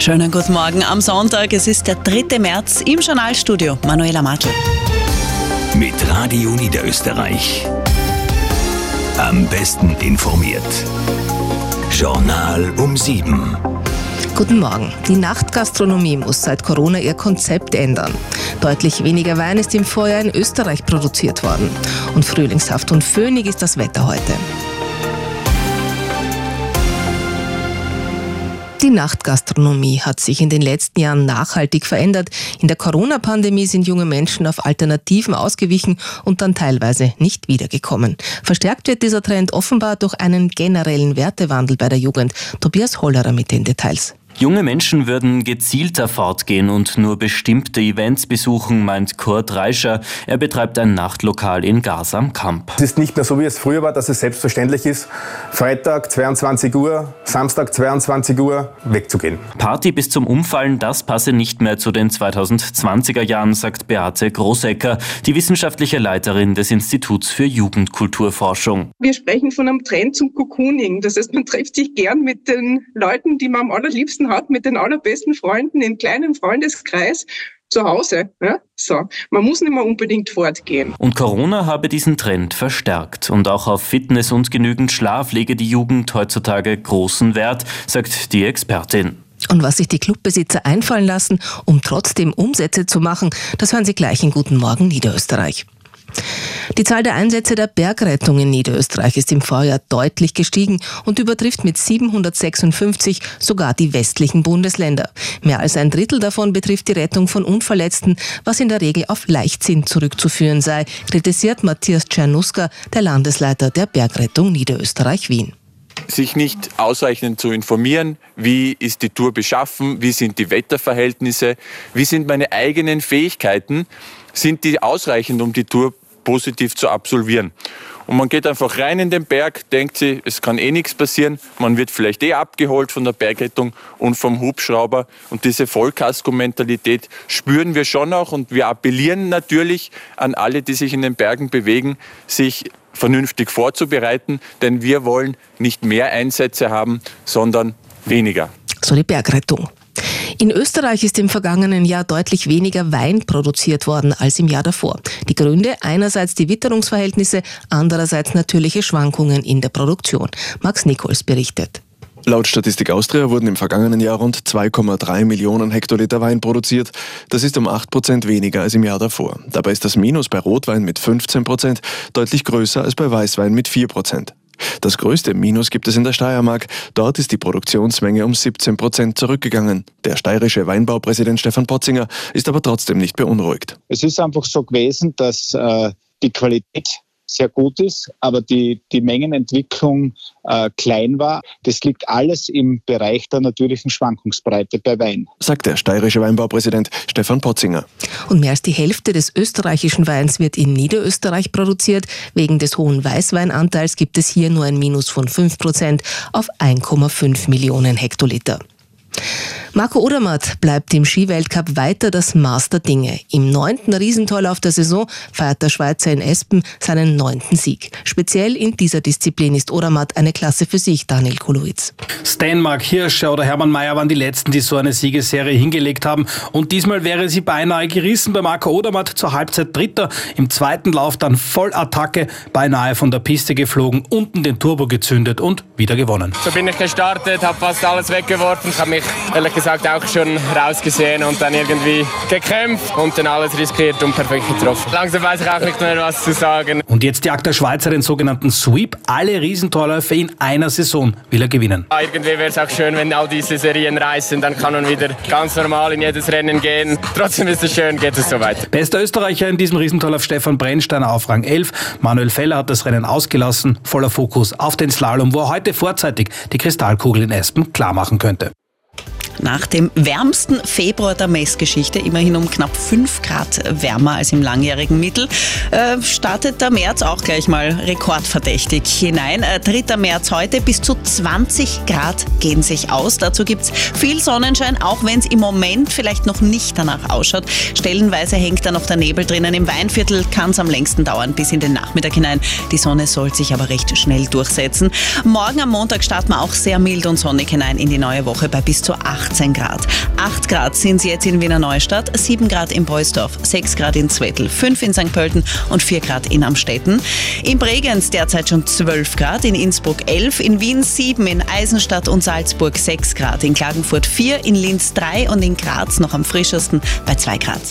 Schönen guten Morgen am Sonntag. Es ist der 3. März im Journalstudio. Manuela Matl. Mit Radio Niederösterreich. Am besten informiert. Journal um 7. Guten Morgen. Die Nachtgastronomie muss seit Corona ihr Konzept ändern. Deutlich weniger Wein ist im Vorjahr in Österreich produziert worden. Und frühlingshaft und föhnig ist das Wetter heute. Die Nachtgastronomie hat sich in den letzten Jahren nachhaltig verändert. In der Corona-Pandemie sind junge Menschen auf Alternativen ausgewichen und dann teilweise nicht wiedergekommen. Verstärkt wird dieser Trend offenbar durch einen generellen Wertewandel bei der Jugend. Tobias Hollerer mit den Details. Junge Menschen würden gezielter fortgehen und nur bestimmte Events besuchen, meint Kurt Reischer. Er betreibt ein Nachtlokal in Gas am Kamp. Es ist nicht mehr so, wie es früher war, dass es selbstverständlich ist, Freitag 22 Uhr, Samstag 22 Uhr wegzugehen. Party bis zum Umfallen, das passe nicht mehr zu den 2020er Jahren, sagt Beate Großecker, die wissenschaftliche Leiterin des Instituts für Jugendkulturforschung. Wir sprechen von einem Trend zum Cocooning. Das heißt, man trifft sich gern mit den Leuten, die man am allerliebsten hat mit den allerbesten Freunden in kleinem Freundeskreis zu Hause. Ja? So, man muss nicht mehr unbedingt fortgehen. Und Corona habe diesen Trend verstärkt. Und auch auf Fitness und genügend Schlaf lege die Jugend heutzutage großen Wert, sagt die Expertin. Und was sich die Clubbesitzer einfallen lassen, um trotzdem Umsätze zu machen, das hören Sie gleich in Guten Morgen Niederösterreich. Die Zahl der Einsätze der Bergrettung in Niederösterreich ist im Vorjahr deutlich gestiegen und übertrifft mit 756 sogar die westlichen Bundesländer. Mehr als ein Drittel davon betrifft die Rettung von Unverletzten, was in der Regel auf Leichtsinn zurückzuführen sei, kritisiert Matthias Czernuska, der Landesleiter der Bergrettung Niederösterreich-Wien sich nicht ausreichend zu informieren, wie ist die Tour beschaffen, wie sind die Wetterverhältnisse, wie sind meine eigenen Fähigkeiten, sind die ausreichend, um die Tour positiv zu absolvieren. Und man geht einfach rein in den Berg, denkt sich, es kann eh nichts passieren. Man wird vielleicht eh abgeholt von der Bergrettung und vom Hubschrauber. Und diese Vollkasko-Mentalität spüren wir schon auch. Und wir appellieren natürlich an alle, die sich in den Bergen bewegen, sich vernünftig vorzubereiten. Denn wir wollen nicht mehr Einsätze haben, sondern weniger. So die Bergrettung. In Österreich ist im vergangenen Jahr deutlich weniger Wein produziert worden als im Jahr davor. Die Gründe einerseits die Witterungsverhältnisse, andererseits natürliche Schwankungen in der Produktion. Max Nichols berichtet. Laut Statistik Austria wurden im vergangenen Jahr rund 2,3 Millionen Hektoliter Wein produziert. Das ist um 8 Prozent weniger als im Jahr davor. Dabei ist das Minus bei Rotwein mit 15 Prozent deutlich größer als bei Weißwein mit 4 Prozent. Das größte Minus gibt es in der Steiermark. Dort ist die Produktionsmenge um 17 Prozent zurückgegangen. Der steirische Weinbaupräsident Stefan Potzinger ist aber trotzdem nicht beunruhigt. Es ist einfach so gewesen, dass äh, die Qualität sehr gut ist, aber die, die Mengenentwicklung äh, klein war. Das liegt alles im Bereich der natürlichen Schwankungsbreite bei Wein. Sagt der steirische Weinbaupräsident Stefan Potzinger. Und mehr als die Hälfte des österreichischen Weins wird in Niederösterreich produziert. Wegen des hohen Weißweinanteils gibt es hier nur ein Minus von 5 Prozent auf 1,5 Millionen Hektoliter. Marco Odermatt bleibt im Skiweltcup weiter das Master Dinge. Im neunten Riesentorlauf der Saison feiert der Schweizer in Espen seinen neunten Sieg. Speziell in dieser Disziplin ist Odermatt eine Klasse für sich, Daniel Kulowitz. Stenmark, Hirscher oder Hermann Mayer waren die Letzten, die so eine Siegesserie hingelegt haben. Und diesmal wäre sie beinahe gerissen bei Marco Odermatt zur Halbzeit Dritter. Im zweiten Lauf dann voll Attacke, beinahe von der Piste geflogen, unten den Turbo gezündet und wieder gewonnen. So bin ich gestartet, habe fast alles weggeworfen, habe mich ehrlich gesagt auch schon rausgesehen und dann irgendwie gekämpft und dann alles riskiert und perfekt getroffen. Langsam weiß ich auch nicht mehr, was zu sagen. Und jetzt jagt der Schweizer den sogenannten Sweep. Alle Riesentorläufe in einer Saison will er gewinnen. Irgendwie wäre es auch schön, wenn all diese Serien reißen, dann kann man wieder ganz normal in jedes Rennen gehen. Trotzdem ist es schön, geht es so weiter. Bester Österreicher in diesem Riesentorlauf Stefan Brennsteiner auf Rang 11. Manuel Feller hat das Rennen ausgelassen, voller Fokus auf den Slalom, wo er heute vorzeitig die Kristallkugel in Espen klar machen könnte. Nach dem wärmsten Februar der Messgeschichte, immerhin um knapp 5 Grad wärmer als im langjährigen Mittel, äh, startet der März auch gleich mal rekordverdächtig hinein. Äh, 3. März heute, bis zu 20 Grad gehen sich aus. Dazu gibt es viel Sonnenschein, auch wenn es im Moment vielleicht noch nicht danach ausschaut. Stellenweise hängt da noch der Nebel drinnen. Im Weinviertel kann es am längsten dauern, bis in den Nachmittag hinein. Die Sonne soll sich aber recht schnell durchsetzen. Morgen am Montag starten wir auch sehr mild und sonnig hinein in die neue Woche bei bis zu 8 18 Grad. 8 Grad sind es jetzt in Wiener Neustadt, 7 Grad in Beusdorf, 6 Grad in Zwettl, 5 in St. Pölten und 4 Grad in Amstetten. In Bregenz derzeit schon 12 Grad, in Innsbruck 11, in Wien 7, in Eisenstadt und Salzburg 6 Grad, in Klagenfurt 4, in Linz 3 und in Graz noch am frischesten bei 2 Grad.